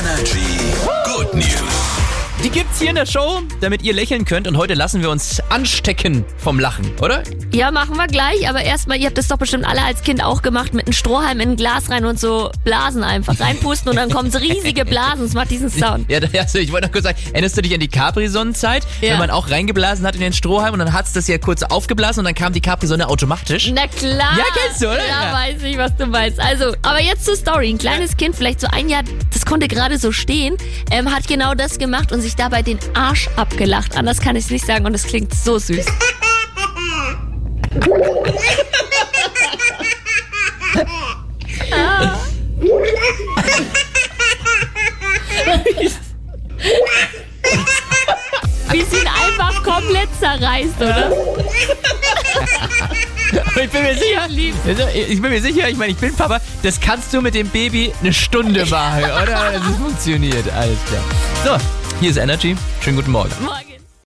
Energy Good News. Die gibt's hier in der Show, damit ihr lächeln könnt. Und heute lassen wir uns anstecken vom Lachen, oder? Ja, machen wir gleich, aber erstmal, ihr habt das doch bestimmt alle als Kind auch gemacht, mit einem Strohhalm in ein Glas rein und so Blasen einfach reinpusten und dann kommen so riesige Blasen. Das macht diesen Sound. Ja, also ich wollte noch kurz sagen, erinnerst du dich an die Capri-Sonnenzeit? Ja. Wenn man auch reingeblasen hat in den Strohhalm und dann hat's das ja kurz aufgeblasen und dann kam die Capri-Sonne automatisch. Na klar. Ja, kennst du, oder? Ja, Ja. weiß ich, was du meinst. Also, aber jetzt zur Story. Ein kleines Kind, vielleicht so ein Jahr, das konnte gerade so stehen, ähm, hat genau das gemacht und sich dabei den Arsch abgelacht. Anders kann ich es nicht sagen und es klingt so süß. Wie sie ihn einfach komplett zerreißt, oder? Ich bin mir sicher. Also, ich bin mir sicher, ich meine, ich bin Papa, das kannst du mit dem Baby eine Stunde machen, oder? Das funktioniert, alles klar. So, hier ist Energy. Schönen guten Morgen. Morgen.